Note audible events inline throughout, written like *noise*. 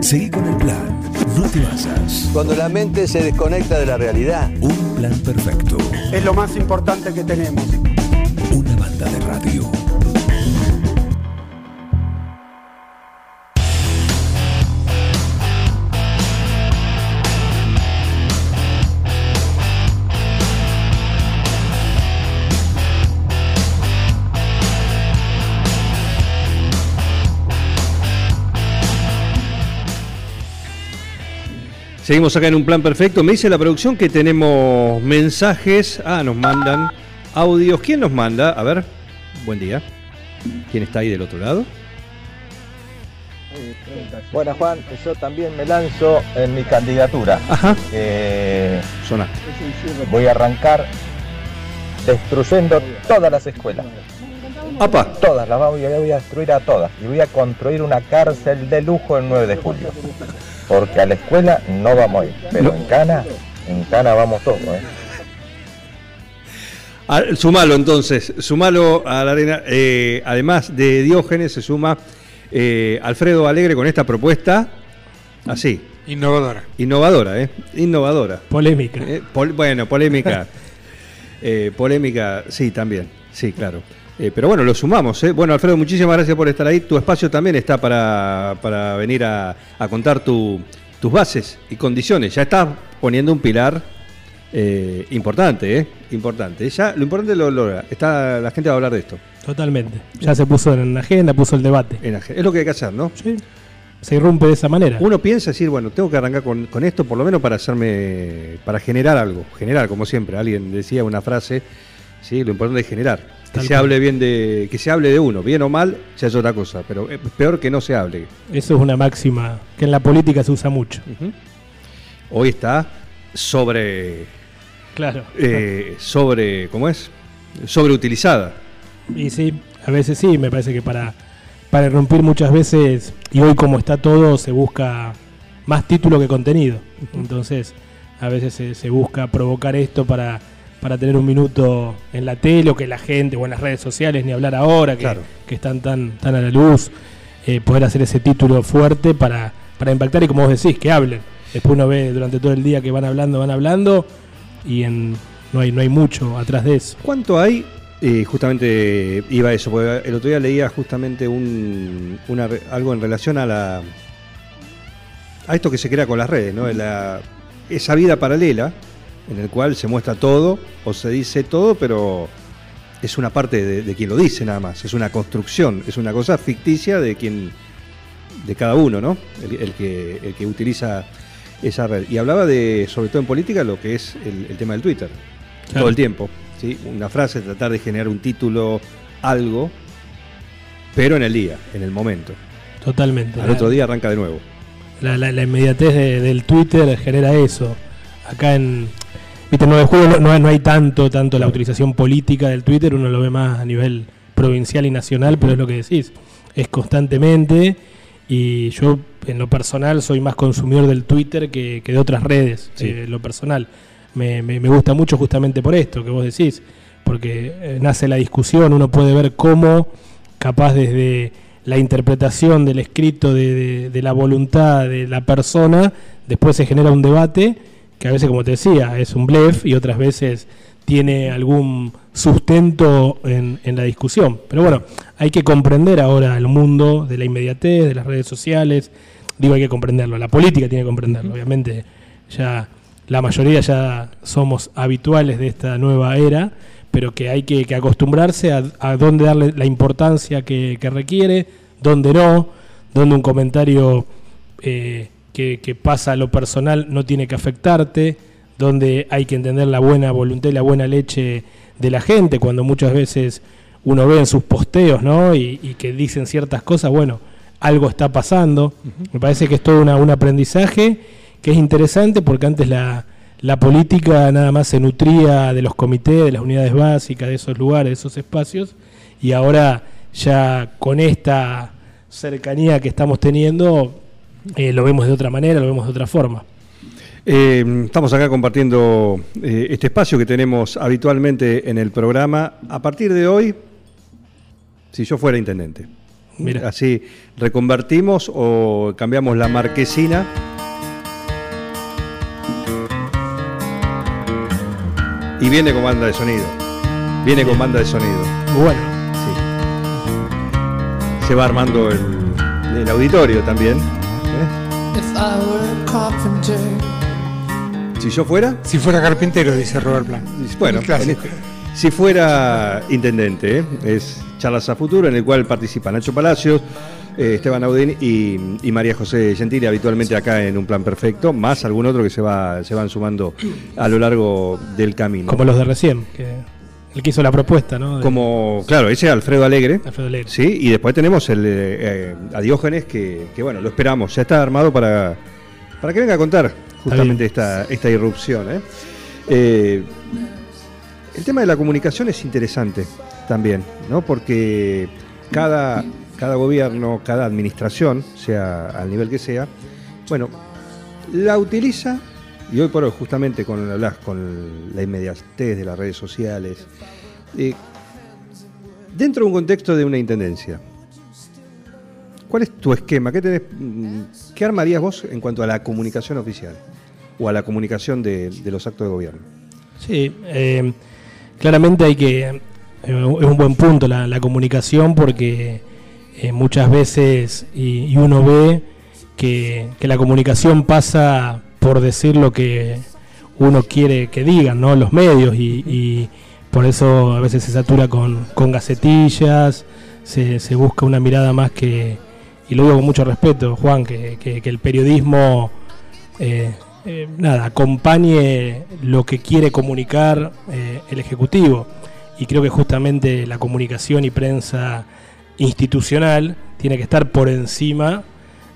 Seguí con el plan. No te basas. Cuando la mente se desconecta de la realidad. Un plan perfecto. Es lo más importante que tenemos. Seguimos acá en un plan perfecto. Me dice la producción que tenemos mensajes. Ah, nos mandan audios. ¿Quién nos manda? A ver, buen día. ¿Quién está ahí del otro lado? Bueno, Juan, yo también me lanzo en mi candidatura. Ajá. Eh, voy a arrancar destruyendo todas las escuelas. ¡Apa! Todas, las voy a, voy a destruir a todas. Y voy a construir una cárcel de lujo el 9 de julio. Porque a la escuela no vamos a ir. Pero en Cana, en Cana vamos todos. ¿eh? Ah, Sumalo entonces, sumalo a la arena. Eh, además de Diógenes, se suma eh, Alfredo Alegre con esta propuesta. Así. Innovadora. Innovadora, ¿eh? Innovadora. Polémica. Eh, pol- bueno, polémica. *laughs* Eh, polémica, sí, también. Sí, claro. Eh, pero bueno, lo sumamos. ¿eh? Bueno, Alfredo, muchísimas gracias por estar ahí. Tu espacio también está para, para venir a, a contar tu- tus bases y condiciones. Ya estás poniendo un pilar eh, importante, ¿eh? Importante. Ya, lo importante lo logra. Está, la gente va a hablar de esto. Totalmente. Ya se puso en la agenda, puso el debate. En la- Es lo que hay que hacer, ¿no? Sí. Se irrumpe de esa manera. Uno piensa decir, bueno, tengo que arrancar con, con esto por lo menos para hacerme, para generar algo, generar como siempre. Alguien decía una frase, sí, lo importante es generar. Que se hable bien de, que se hable de uno, bien o mal, ya es otra cosa, pero es peor que no se hable. Eso es una máxima que en la política se usa mucho. Hoy está sobre, Claro. eh, sobre, ¿cómo es? Sobreutilizada. Y sí, a veces sí, me parece que para, para irrumpir muchas veces, y hoy como está todo, se busca más título que contenido. Entonces, a veces se, se busca provocar esto para, para tener un minuto en la tele o que la gente, o en las redes sociales, ni hablar ahora, que, Claro. que están tan, tan a la luz, eh, poder hacer ese título fuerte para, para impactar y como vos decís, que hablen. Después uno ve durante todo el día que van hablando, van hablando, y en, no, hay, no hay mucho atrás de eso. ¿Cuánto hay? Eh, justamente iba a eso, porque el otro día leía justamente un, una algo en relación a la a esto que se crea con las redes, ¿no? La- esa vida paralela en el cual se muestra todo o se dice todo, pero es una parte de, de quien lo dice nada más, es una construcción, es una cosa ficticia de quien de cada uno, ¿no? El, el que, el que utiliza esa red. Y hablaba de, sobre todo en política, lo que es el, el tema del Twitter. Claro. Todo el tiempo. ¿sí? Una frase, tratar de generar un título, algo, pero en el día, en el momento. Totalmente. Al otro día arranca de nuevo. La, la- la inmediatez de- del Twitter genera eso. Acá en. Viste, en 9 de julio no, no hay- no hay tanto, tanto la utilización política del Twitter, uno lo ve más a nivel provincial y nacional, pero es lo que decís. Es constantemente. Y yo, en lo personal, soy más consumidor del Twitter que, que de otras redes. Sí. eh, en lo personal. Me, me- me gusta mucho justamente por esto que vos decís. Porque eh, nace la discusión, uno puede ver cómo, capaz desde la interpretación del escrito, de, de- de la voluntad de la persona, después se genera un debate que a veces, como te decía, es un blef y otras veces tiene algún sustento en, en la discusión. Pero bueno, hay que comprender ahora el mundo de la inmediatez, de las redes sociales. Digo, hay que comprenderlo. La política tiene que comprenderlo. Obviamente, ya la mayoría ya somos habituales de esta nueva era, pero que hay que, que acostumbrarse a, a dónde darle la importancia que, que requiere, dónde no, dónde un comentario eh, que, que pasa a lo personal no tiene que afectarte, donde hay que entender la buena voluntad y la buena leche de la gente, cuando muchas veces uno ve en sus posteos, ¿no? Y, y que dicen ciertas cosas, bueno, algo está pasando. Me parece que es todo una- un aprendizaje que es interesante porque antes la, la política nada más se nutría de los comités, de las unidades básicas, de esos lugares, de esos espacios, y ahora ya con esta cercanía que estamos teniendo, eh, lo vemos de otra manera, lo vemos de otra forma. Eh, estamos acá compartiendo eh, este espacio que tenemos habitualmente en el programa. A partir de hoy, si yo fuera intendente, Mira. Así reconvertimos o cambiamos la marquesina. Y viene con banda de sonido. Viene con banda de sonido. Bueno, Sí. Se va armando el, el auditorio también. Si yo fuera, Si fuera carpintero, dice Robert Plant. bueno, si fuera intendente, ¿eh? es charlas a futuro en el cual participan Nacho Palacios, eh, Esteban Audín y, y María José Gentili, habitualmente acá en un plan perfecto, más algún otro que se va se van sumando a lo largo del camino. como los de recién, que el que hizo la propuesta, ¿no? De Como, claro, ese es Alfredo Alegre. Alfredo Alegre. Sí, y después tenemos el, eh, eh, a Diógenes, que, que, bueno, lo esperamos, ya está armado para, para que venga a contar justamente esta, esta irrupción. ¿eh? Eh, el tema de la comunicación es interesante también, ¿no? Porque cada, cada gobierno, cada administración, sea al nivel que sea, bueno, la utiliza, y hoy por hoy justamente con, hablas con la inmediatez de las redes sociales, eh, dentro de un contexto de una intendencia. ¿Cuál es tu esquema? ¿Qué, tenés, mm, qué armarías vos en cuanto a la comunicación oficial? O a la comunicación de, los actos de gobierno. Sí, eh, claramente hay que. eh, es un buen punto la, comunicación porque muchas veces y, uno ve que la comunicación pasa por decir lo que uno quiere que digan, ¿no? Los medios y, por eso a veces se satura con, con gacetillas, se, busca una mirada más que, y lo digo con mucho respeto, Juan, que, que- el periodismo eh, eh, nada, acompañe lo que quiere comunicar eh, el Ejecutivo. Y creo que justamente la comunicación y prensa institucional tiene que estar por encima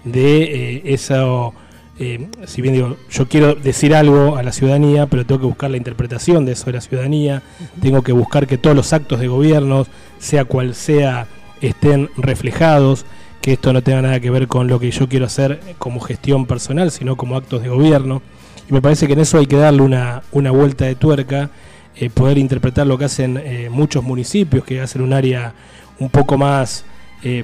de eso. Eh, si bien digo, yo quiero decir algo a la ciudadanía, pero tengo que buscar la interpretación de eso de la ciudadanía, tengo que buscar que todos los actos de gobierno, sea cual sea, estén reflejados, que esto no tenga nada que ver con lo que yo quiero hacer como gestión personal, sino como actos de gobierno. Y me parece que en eso hay que darle una, una vuelta de tuerca, eh, poder interpretar lo que hacen eh, muchos municipios, que hacen un área un poco más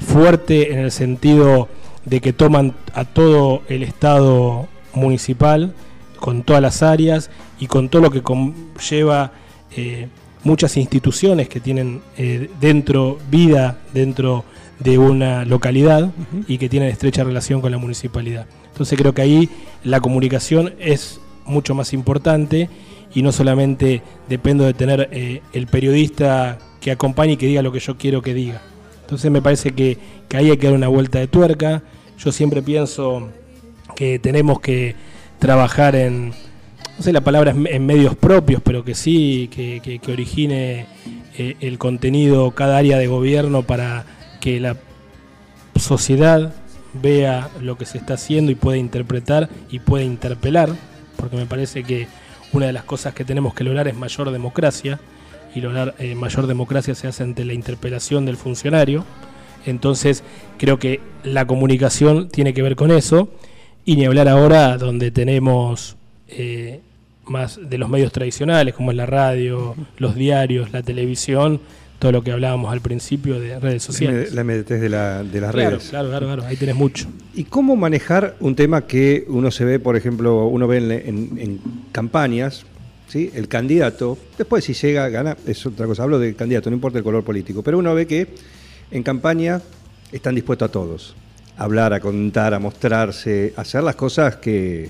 fuerte en el sentido de que toman a todo el Estado municipal, con todas las áreas y con todo lo que conlleva eh, muchas instituciones que tienen eh, dentro vida dentro de una localidad y que tienen estrecha relación con la municipalidad. Entonces creo que ahí la comunicación es mucho más importante y no solamente dependo de tener eh, el periodista que acompañe y que diga lo que yo quiero que diga. Entonces me parece que, que ahí hay que dar una vuelta de tuerca. Yo siempre pienso que tenemos que trabajar en, no sé la palabra es en medios propios, pero que sí, que, que- que origine eh, el contenido cada área de gobierno para que la sociedad vea lo que se está haciendo y pueda interpretar y pueda interpelar, porque me parece que una de las cosas que tenemos que lograr es mayor democracia, y lograr eh, mayor democracia se hace ante la interpelación del funcionario. Entonces creo que la comunicación tiene que ver con eso, y ni hablar ahora donde tenemos eh, más de los medios tradicionales, como es la radio, los diarios, la televisión, todo lo que hablábamos al principio de redes sociales. La inmediatez de, la- de las Claro, redes. claro, claro, claro, ahí tenés mucho. ¿Y cómo manejar un tema que uno se ve, por ejemplo, uno ve en, en- en campañas, ¿sí? el candidato, después si llega, gana, es otra cosa, hablo del candidato, no importa el color político, pero uno ve que en campaña están dispuestos a todos, a hablar, a contar, a mostrarse, a hacer las cosas que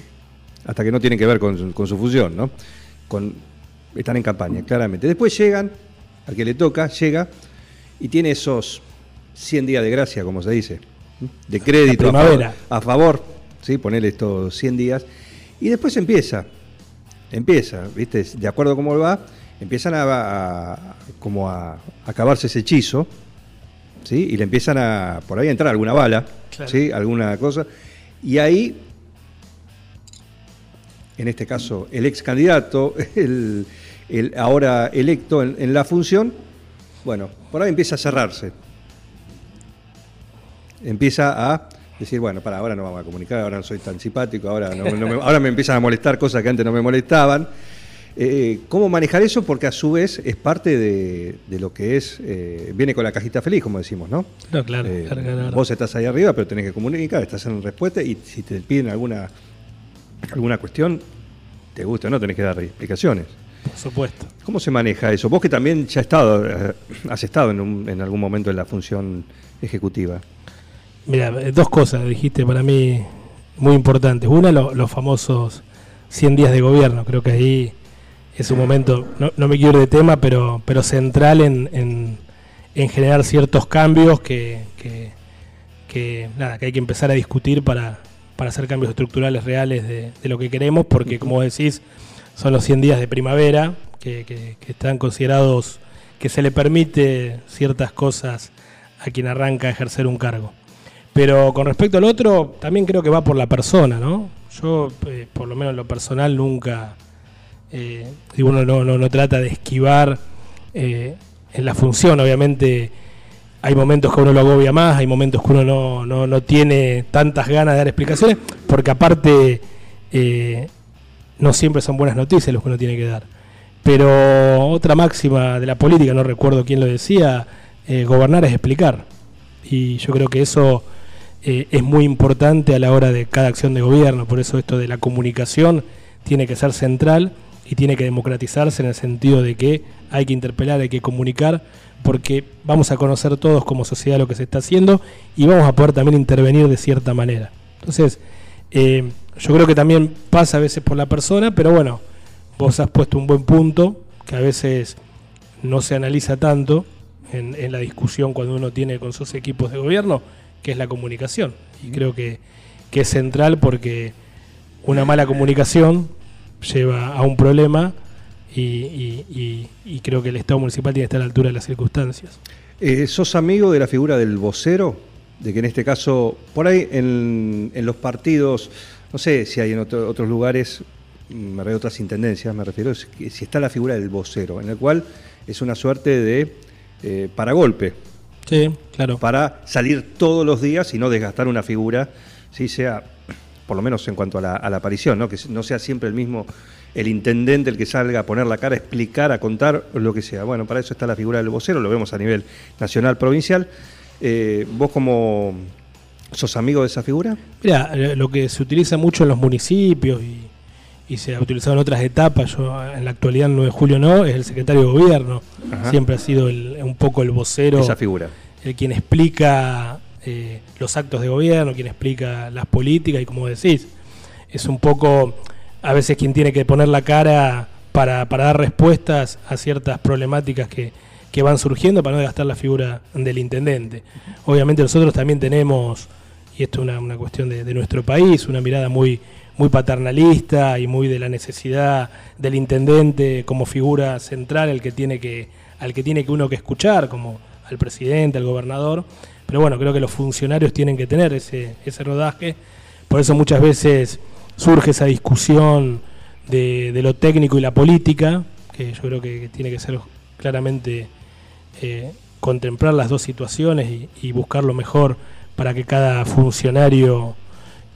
hasta que no tienen que ver con, su- con su función, ¿no? Con, están en campaña, claramente. Después llegan, al que le toca, llega y tiene esos 100 días de gracia, como se dice, de crédito a favor, a favor, ¿sí? ponerle estos 100 días, y después empieza, empieza, ¿viste? De acuerdo a cómo va, empiezan a, a- como a acabarse ese hechizo, ¿sí? Y le empiezan a, por ahí a entrar alguna bala, Claro. ¿sí? Alguna cosa, y ahí, en este caso, el ex candidato, *laughs* el, el ahora electo en, en la función, bueno, por ahí empieza a cerrarse. Empieza a decir, bueno, para ahora no vamos a comunicar, ahora no soy tan simpático, ahora, no- no me, ahora me empiezan a molestar cosas que antes no me molestaban. Eh, ¿Cómo manejar eso? Porque a su vez es parte de, de lo que es, eh, viene con la cajita feliz, como decimos, ¿no? No, claro, Eh, claro, claro. Vos estás ahí arriba, pero tenés que comunicar, estás en respuesta y si te piden alguna, alguna cuestión, te gusta o no, tenés que dar explicaciones. Por supuesto. ¿Cómo se maneja eso? Vos que también ya has estado, eh, has estado en, un- en algún momento en la función ejecutiva. Mira, eh, dos cosas dijiste para mí muy importantes. Una, lo- los famosos 100 días de gobierno. Creo que ahí es un momento, no, no me quiero ir de tema, pero, pero central en, en- en generar ciertos cambios que, que, que, nada, que hay que empezar a discutir para, para hacer cambios estructurales reales de, de lo que queremos, porque como decís, son los 100 días de primavera que, que- que están considerados que se le permite ciertas cosas a quien arranca a ejercer un cargo. Pero con respecto al otro, también creo que va por la persona, ¿no? Yo, eh, por lo menos en lo personal, nunca. Eh, uno no, no, trata de esquivar eh, en la función, obviamente. Hay momentos que uno lo agobia más, hay momentos que uno no, no, no tiene tantas ganas de dar explicaciones, porque aparte eh, no siempre son buenas noticias los que uno tiene que dar. Pero otra máxima de la política, no recuerdo quién lo decía, gobernar es explicar. Y yo creo que eso es muy importante a la hora de cada acción de gobierno. Por eso esto de la comunicación tiene que ser central y tiene que democratizarse en el sentido de que hay que interpelar, hay que comunicar, porque vamos a conocer todos como sociedad lo que se está haciendo y vamos a poder también intervenir de cierta manera. Entonces, eh, yo creo que también pasa a veces por la persona, pero bueno, vos has puesto un buen punto que a veces no se analiza tanto en, en la discusión cuando uno tiene con sus equipos de gobierno, que es la comunicación. Y creo que, que es central porque una mala comunicación lleva a un problema y, y- y- y creo que el Estado municipal tiene que estar a la altura de las circunstancias. Eh, ¿Sos amigo de la figura del vocero? De que en este caso, por ahí en, en los partidos, no sé si hay en otro- otros lugares, mm, me refiero a otras intendencias, me refiero, si está la figura del vocero, en el cual es una suerte de eh, paragolpe, Sí, claro. para salir todos los días y no desgastar una figura, si sea, por lo menos en cuanto a la, a la aparición, ¿no? que no sea siempre el mismo, el intendente el que salga a poner la cara, a explicar, a contar lo que sea. Bueno, para eso está la figura del vocero, lo vemos a nivel nacional, provincial. Eh, ¿Vos como sos amigo de esa figura? Mira, eh, lo que se utiliza mucho en los municipios y, y se ha utilizado en otras etapas, yo en la actualidad, el 9 de julio no, es el secretario de gobierno. Ajá. Siempre ha sido el- un poco el vocero, Esa figura. el quien explica eh, los actos de gobierno, quien explica las políticas y como decís, es un poco a veces quien tiene que poner la cara para, dar respuestas a ciertas problemáticas que, van surgiendo para no gastar la figura del intendente. Obviamente nosotros también tenemos, y esto es una, cuestión de, nuestro país, una mirada muy, muy paternalista y muy de la necesidad del intendente como figura central, que, al que tiene que uno que escuchar, como al presidente, al gobernador. Pero bueno, creo que los funcionarios tienen que tener ese, ese rodaje. Por eso muchas veces surge esa discusión de, de lo técnico y la política, que yo creo que tiene que ser claramente eh, contemplar las dos situaciones y, y buscar lo mejor para que cada funcionario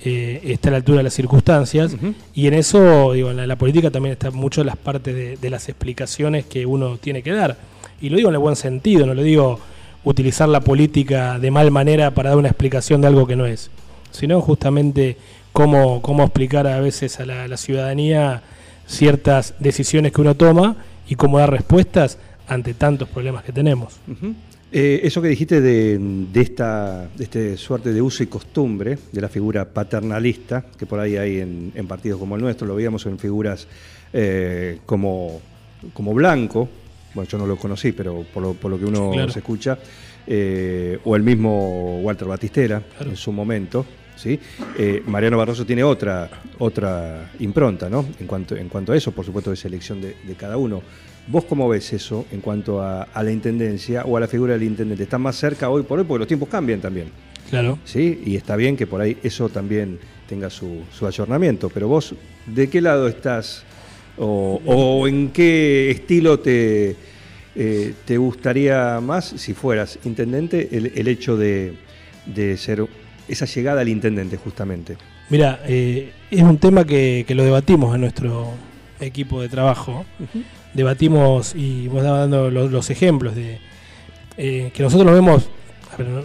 eh, esté a la altura de las circunstancias. Y en eso, digo, en la, la política también está mucho las partes de, de las explicaciones que uno tiene que dar. Y lo digo en el buen sentido, no lo digo utilizar la política de mal manera para dar una explicación de algo que no es, sino justamente cómo, cómo explicar a veces a la, ciudadanía ciertas decisiones que uno toma y cómo dar respuestas ante tantos problemas que tenemos. Eh, eso que dijiste de, de esta de este suerte de uso y costumbre de la figura paternalista, que por ahí hay en, en partidos como el nuestro, lo veíamos en figuras eh, como, como Blanco, bueno, yo no lo conocí, pero por lo, por lo que uno claro. se escucha, eh, o el mismo Walter Batistera Claro. en su momento. ¿sí? Eh, Mariano Barroso tiene otra, otra impronta, ¿no? En cuanto, en cuanto a eso, por supuesto, de selección de, de cada uno. ¿Vos cómo ves eso en cuanto a, a la intendencia o a la figura del intendente? ¿Está más cerca hoy por hoy? Porque los tiempos cambian también, Claro. ¿sí? Y está bien que por ahí eso también tenga su, su ayornamiento. Pero vos, ¿de qué lado estás? ¿O, o en qué estilo te, eh, te gustaría más, si fueras intendente, el, el hecho de, de ser esa llegada al intendente, justamente? Mira, eh, es un tema que, que lo debatimos en nuestro, equipo de trabajo, debatimos y vos dabas dando los, los ejemplos de eh, que nosotros lo vemos,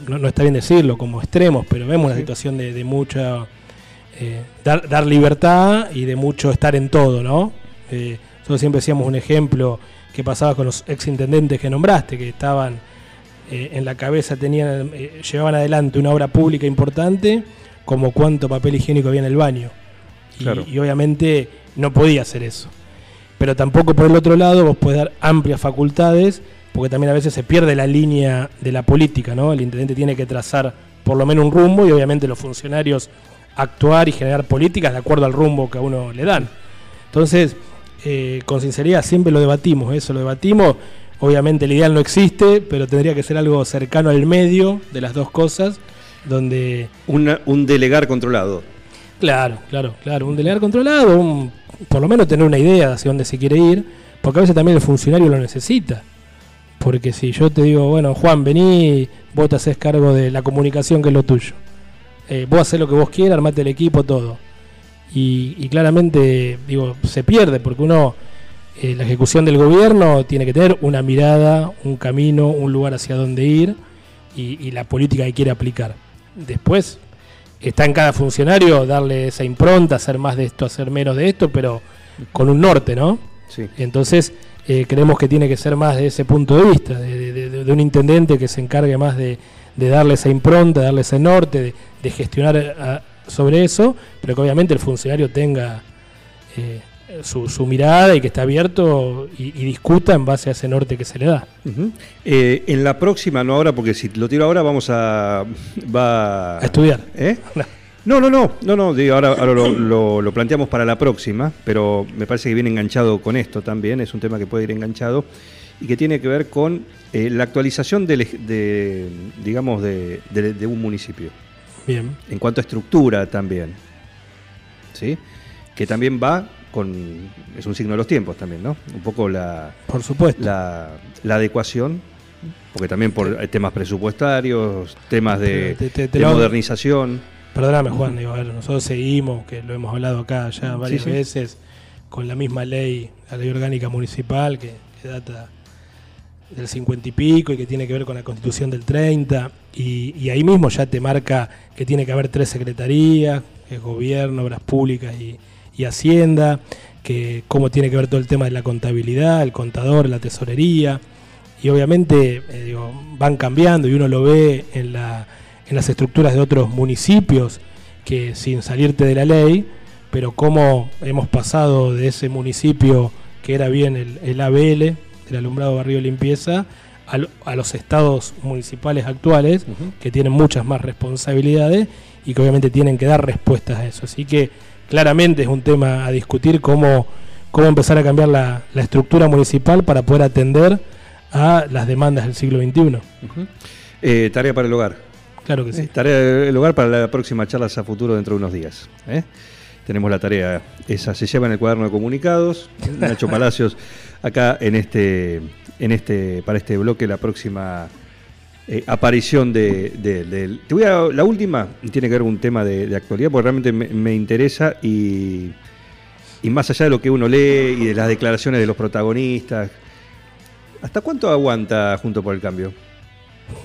no, no está bien decirlo, como extremos, pero vemos una situación de, de mucha dar, dar libertad y de mucho estar en todo, ¿no? Eh, nosotros siempre decíamos un ejemplo que pasaba con los exintendentes que nombraste, que estaban eh, en la cabeza, tenían, eh, llevaban adelante una obra pública importante, como cuánto papel higiénico había en el baño. Y, Claro. y obviamente no podía hacer eso. Pero tampoco por el otro lado vos podés dar amplias facultades, porque también a veces se pierde la línea de la política, ¿no? El intendente tiene que trazar por lo menos un rumbo y obviamente los funcionarios actuar y generar políticas de acuerdo al rumbo que a uno le dan. Entonces, eh, con sinceridad, siempre lo debatimos, eso lo debatimos. Obviamente el ideal no existe, pero tendría que ser algo cercano al medio de las dos cosas, donde Una- un delegar controlado. Claro, claro, claro. Un delegar controlado, un- por lo menos tener una idea de hacia dónde se quiere ir, porque a veces también el funcionario lo necesita. Porque si yo te digo, bueno, Juan, vení, vos te haces cargo de la comunicación que es lo tuyo. Eh, vos haces lo que vos quieras, armate el equipo, todo. Y, y claramente, digo, se pierde porque uno, eh, la ejecución del gobierno tiene que tener una mirada, un camino, un lugar hacia dónde ir y, y la política que quiere aplicar. Después, está en cada funcionario darle esa impronta, hacer más de esto, hacer menos de esto, pero con un norte, ¿no? Sí. Entonces, eh, creemos que tiene que ser más de ese punto de vista, de, de- de- de un intendente que se encargue más de, de darle esa impronta, darle ese norte, de, de gestionar a- sobre eso, pero que obviamente el funcionario tenga eh, su, su mirada y que esté abierto y, y discuta en base a ese norte que se le da. Eh, en la próxima, no ahora, porque si lo tiro ahora vamos a... Va, A estudiar. ¿Eh? *laughs* No, no, no, no, no, digo, ahora, ahora lo, lo- lo planteamos para la próxima, pero me parece que viene enganchado con esto también, es un tema que puede ir enganchado y que tiene que ver con eh, la actualización ej- de, digamos, de, de- de un municipio, Bien. en cuanto a estructura también, ¿sí? Que también va con, es un signo de los tiempos también, ¿no? Un poco la, Por supuesto. la, la adecuación, porque también por temas presupuestarios, temas de, Te- te- te de lo- modernización. Perdóname, Juan, digo, a ver, nosotros seguimos, que lo hemos hablado acá ya varias sí. veces, con la misma ley, la ley orgánica municipal, que, que data del 50 y pico y que tiene que ver con la constitución del 30, y, ahí mismo ya te marca que tiene que haber tres secretarías, es gobierno, obras públicas y, y hacienda, que cómo tiene que ver todo el tema de la contabilidad, el contador, la tesorería, y obviamente eh, digo, van cambiando y uno lo ve en, la, en las estructuras de otros municipios que sin salirte de la ley, pero cómo hemos pasado de ese municipio que era bien el, el ABL, el alumbrado barrio limpieza, a, lo- a los estados municipales actuales que tienen muchas más responsabilidades y que obviamente tienen que dar respuestas a eso. Así que claramente es un tema a discutir cómo, cómo empezar a cambiar la, la estructura municipal para poder atender a las demandas del siglo XXI. Ujú. Eh, tarea para el hogar. Claro que sí. Eh, Tarea del hogar para la próxima charla a futuro dentro de unos días. ¿eh? Tenemos la tarea, esa se lleva en el cuaderno de comunicados. Nacho *laughs* Palacios, acá en este, en este, para este bloque, la próxima eh, aparición de, Te voy a, la última tiene que ver con un tema de, de actualidad, porque realmente me, me interesa y, y más allá de lo que uno lee y de las declaraciones de los protagonistas, ¿hasta cuánto aguanta Junto por el Cambio?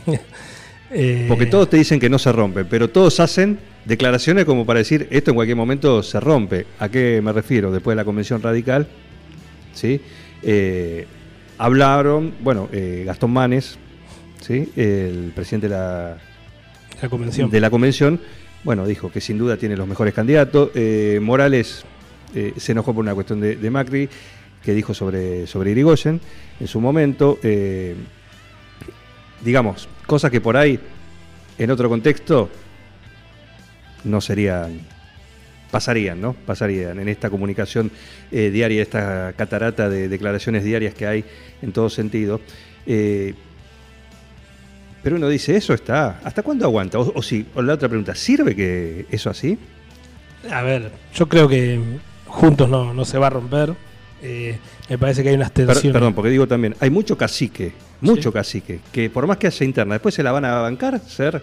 *laughs* Eh, Porque todos te dicen que no se rompe, pero todos hacen declaraciones como para decir esto en cualquier momento se rompe. ¿A qué me refiero? Después de la convención radical, ¿sí? Eh, hablaron, bueno, eh, Gastón Manes, ¿sí? el presidente de la, la convención. de la convención, bueno, dijo que sin duda tiene los mejores candidatos. Eh, Morales se enojó por una cuestión de, de Macri, que dijo sobre, sobre Irigoyen en su momento. Digamos, cosas que por ahí, en otro contexto, no serían, pasarían, ¿no? Pasarían en esta comunicación eh, diaria, esta catarata de declaraciones diarias que hay en todo sentido. Eh, pero uno dice, eso está, ¿hasta cuándo aguanta? O, o sí, o la otra pregunta, ¿sirve que eso así? A ver, yo creo que juntos no, no se va a romper. Eh, me parece que hay unas Per- tensiones. perdón, porque digo también, hay mucho cacique, mucho Sí. cacique, que por más que haya interna, después se la van a bancar, ser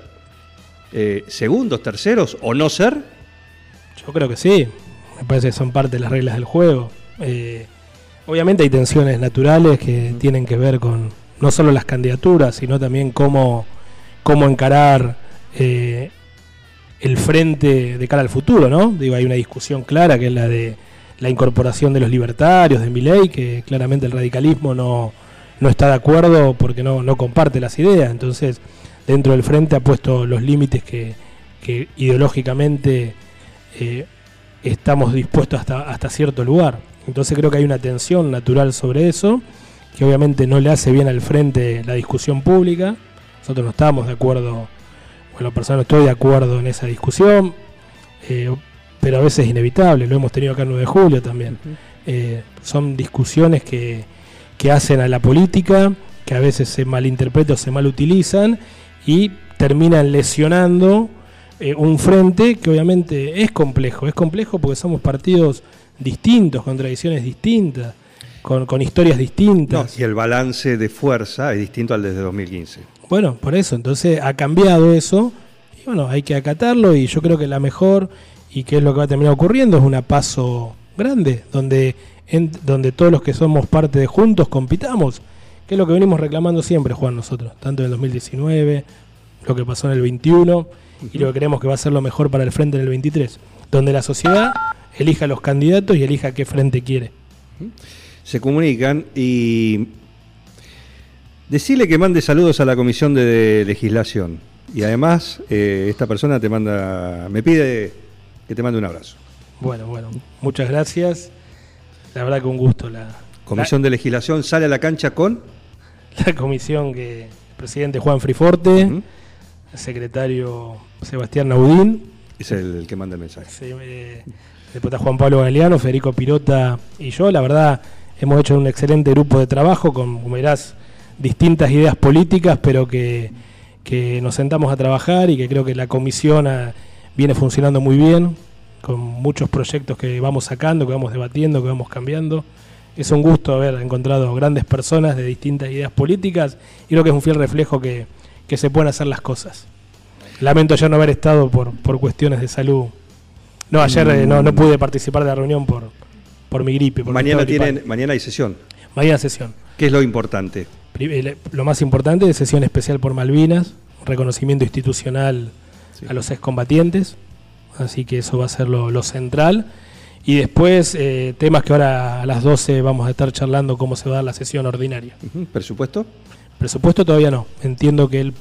eh, segundos, terceros o no ser. Yo creo que sí. Me parece que son parte de las reglas del juego. Eh, obviamente hay tensiones naturales que tienen que ver con no solo las candidaturas, sino también cómo, cómo encarar el frente de cara al futuro, ¿no? Digo, hay una discusión clara que es la de la incorporación de los libertarios, de Milei, que claramente el radicalismo no, no está de acuerdo porque no, no comparte las ideas. Entonces, dentro del frente ha puesto los límites que, que ideológicamente eh, estamos dispuestos hasta, hasta cierto lugar. Entonces creo que hay una tensión natural sobre eso, que obviamente no le hace bien al frente la discusión pública. Nosotros no estamos de acuerdo, bueno, personal estoy de acuerdo en esa discusión, eh, pero a veces es inevitable, lo hemos tenido acá el 9 de julio también. Eh, son discusiones que, que hacen a la política, que a veces se malinterpretan o se malutilizan y terminan lesionando eh, un frente que obviamente es complejo. Es complejo porque somos partidos distintos, con tradiciones distintas, con, con historias No, distintas. y el balance de fuerza es distinto al desde 2015. Bueno, por eso, entonces ha cambiado eso y bueno, hay que acatarlo y yo creo que la mejor y que es lo que va a terminar ocurriendo es una paso grande donde en- donde todos los que somos parte de juntos compitamos, que es lo que venimos reclamando siempre, Juan, nosotros, tanto en el 2019, lo que pasó en el 21 y lo que creemos que va a ser lo mejor para el frente en el 23, donde la sociedad elija los candidatos y elija qué frente quiere. Se comunican y decirle que mande saludos a la comisión de legislación. Y además, eh, esta persona te manda, me pide que te mande un abrazo. Bueno, bueno, muchas gracias. La verdad que un gusto la, Comisión de legislación sale a la cancha con. *laughs* la, comisión que el presidente Juan Friforte, el secretario Sebastián Naudín, Es el, el que manda el mensaje. se- eh, Juan Pablo Galeano, Federico Pirota y yo. La verdad, hemos hecho un excelente grupo de trabajo con, como verás, distintas ideas políticas, pero que, que nos sentamos a trabajar y que creo que la comisión ah, viene funcionando muy bien, con muchos proyectos que vamos sacando, que vamos debatiendo, que vamos cambiando. Es un gusto haber encontrado grandes personas de distintas ideas políticas y creo que es un fiel reflejo que, que se pueden hacer las cosas. Lamento ya no haber estado por, por cuestiones de salud. No, ayer eh, no, no pude participar de la reunión por, por mi gripe. por Mañana, tienen, mañana hay sesión. Mañana sesión. ¿Qué es lo importante? Eh, Lo más importante es sesión especial por Malvinas, reconocimiento institucional Sí. a los excombatientes, así que eso va a ser lo, lo central. Y después eh, temas que ahora a las 12 vamos a estar charlando cómo se va a dar la sesión ordinaria. ¿Presupuesto? Presupuesto todavía no, entiendo que el,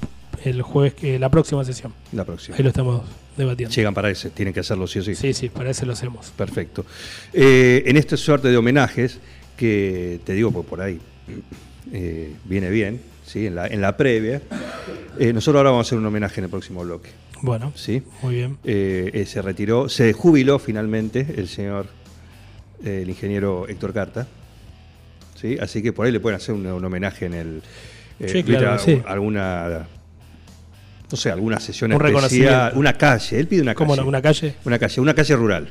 el jueves, que la próxima sesión, La próxima. ahí lo estamos debatiendo. Llegan para ese, tienen que hacerlo sí o sí. Sí, sí, para eso lo hacemos. Perfecto. Eh, en esta suerte de homenajes, que te digo por, por ahí, *clears throat* eh, viene bien, ¿sí? en, la, en la previa, eh, nosotros ahora vamos a hacer un homenaje en el próximo bloque. Bueno, ¿sí? muy bien. Eh, eh, se retiró, se jubiló finalmente el señor, eh, el ingeniero Héctor Carta. ¿sí? Así que por ahí le pueden hacer un, un homenaje en el... eh, Sí, claro ¿viste? que sí. Alguna... No sé, alguna sesión Un especial, una calle, él pide una ¿Cómo calle. no? ¿Una calle? Una calle, una calle rural,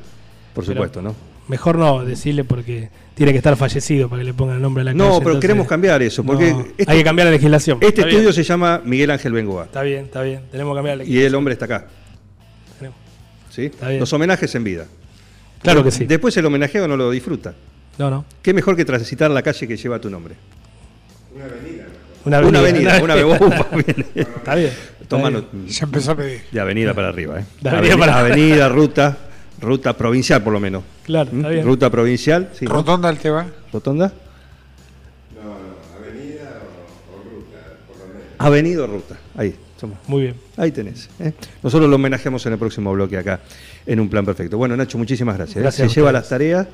por Pero- supuesto, ¿no? Mejor no decirle porque tiene que estar fallecido para que le pongan el nombre a la No, calle. pero entonces- queremos cambiar eso, porque No, este- hay que cambiar la legislación. Este Está estudio bien, se llama Miguel Ángel Bengoa Está bien, está bien. Tenemos que cambiar la y legislación. el hombre está acá. Tenemos. ¿sí? Está bien. Los homenajes en vida. Claro que sí. Después el homenajeo no lo disfruta. No, no. ¿Qué mejor que transitar la calle que lleva tu nombre? Una Una avenida, una avenida. *laughs* Upa, bien. Está bien. Está bien. Ya empezó a pedir. de avenida para arriba. ¿eh? De avenida Aveni- para- avenida, ruta, ruta provincial por lo menos. Claro, ¿Mm? está bien. Ruta provincial. Rotonda al te va. ¿Rotonda? No, avenida o, ruta, por lo menos. Avenida o ruta, ahí, somos. Muy bien. Ahí tenés. ¿eh? Nosotros lo homenajeamos en el próximo bloque acá, en un plan perfecto. Bueno, Nacho, muchísimas gracias. ¿eh? Gracias Se lleva las tareas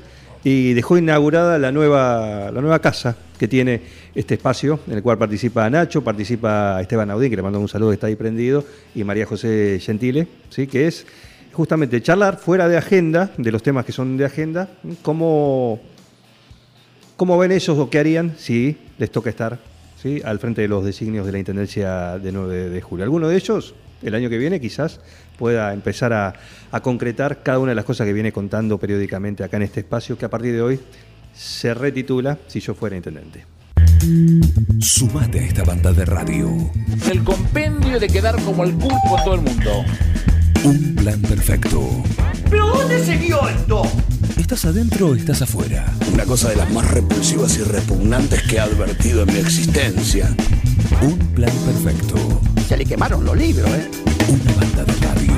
y dejó inaugurada la nueva, la nueva casa que tiene este espacio, en el cual participa Nacho, participa Esteban Audín, que le mando un saludo que está ahí prendido, y María José Gentile, ¿sí? que es justamente charlar fuera de agenda, de los temas que son de agenda, cómo, cómo ven ellos o qué harían si les toca estar ¿sí? al frente de los designios de la Intendencia de 9 de julio. Alguno de ellos, el año que viene, quizás pueda empezar a, a concretar cada una de las cosas que viene contando periódicamente acá en este espacio, que a partir de hoy se retitula Si yo fuera intendente. Sumate a esta banda de radio. El compendio de quedar como el culo con todo el mundo. Un plan perfecto. ¿Pero dónde se vio esto? ¿Estás adentro o estás afuera? Una cosa de las más repulsivas y repugnantes que he advertido en mi existencia. Un plan perfecto. Se le quemaron los libros, ¿eh? Una banda de radio.